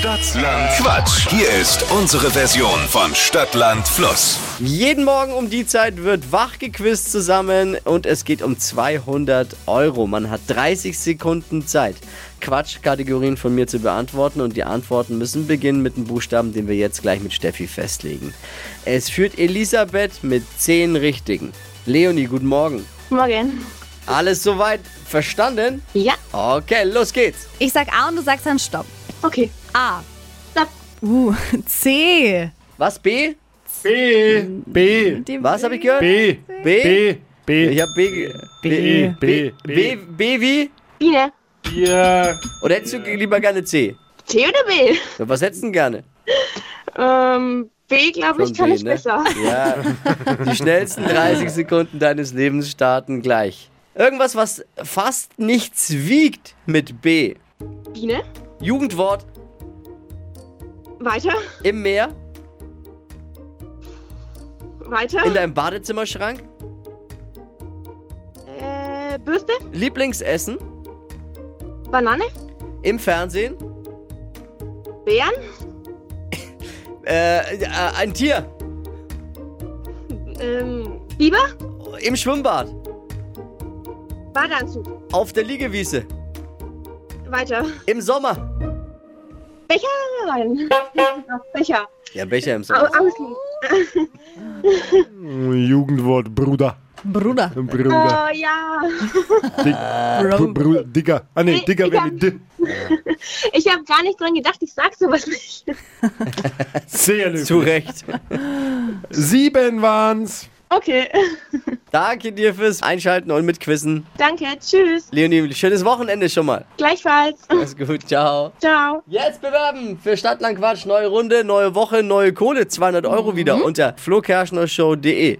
Stadtland Quatsch. Hier ist unsere Version von Stadtland Fluss. Jeden Morgen um die Zeit wird wach gequizt zusammen und es geht um 200 Euro. Man hat 30 Sekunden Zeit, Quatschkategorien von mir zu beantworten und die Antworten müssen beginnen mit dem Buchstaben, den wir jetzt gleich mit Steffi festlegen. Es führt Elisabeth mit 10 Richtigen. Leonie, guten Morgen. Morgen. Alles soweit verstanden? Ja. Okay, los geht's. Ich sag A und du sagst dann Stopp. Okay. A. Stopp. Uh, C. Was, B? B, B, Die Was habe ich gehört? B, B? B, B, Ich habe B, B, B, B, B wie? Biene. Bier, Oder hättest du lieber gerne C? C oder B? Was hättest du denn gerne? Ähm, B, glaube ich, kann B, ich ne? besser. Ja, die schnellsten 30 Sekunden deines Lebens starten gleich. Irgendwas, was fast nichts wiegt mit B. Biene. Jugendwort Weiter. im Meer, Weiter. in deinem Badezimmerschrank, äh, Bürste. Lieblingsessen, Banane. im Fernsehen, Bären. äh, äh, ein Tier, Ähm, Biber. im Schwimmbad, Badeanzug. auf der Liegewiese, Weiter. im Sommer. Becher rein. Becher. Ja, Becher im Sommer. außen. Jugendwort, Bruder, Bruder. Bruder, Oh ja. Dick, Br- Bruder, Digger, ah nee, Nee, Digger wäre mit D, Ich habe gar nicht dran gedacht, ich sag sowas nicht. sehr löblich. Zu Recht. Sieben waren's. Okay. Danke dir fürs Einschalten und mitquissen. Danke. Tschüss. Leonie, schönes Wochenende schon mal. Gleichfalls. Alles gut, ciao. Ciao. Jetzt bewerben für Stadtlandquatsch. Neue Runde, neue Woche, neue Kohle. 200 Euro wieder unter flokerschnershow.de.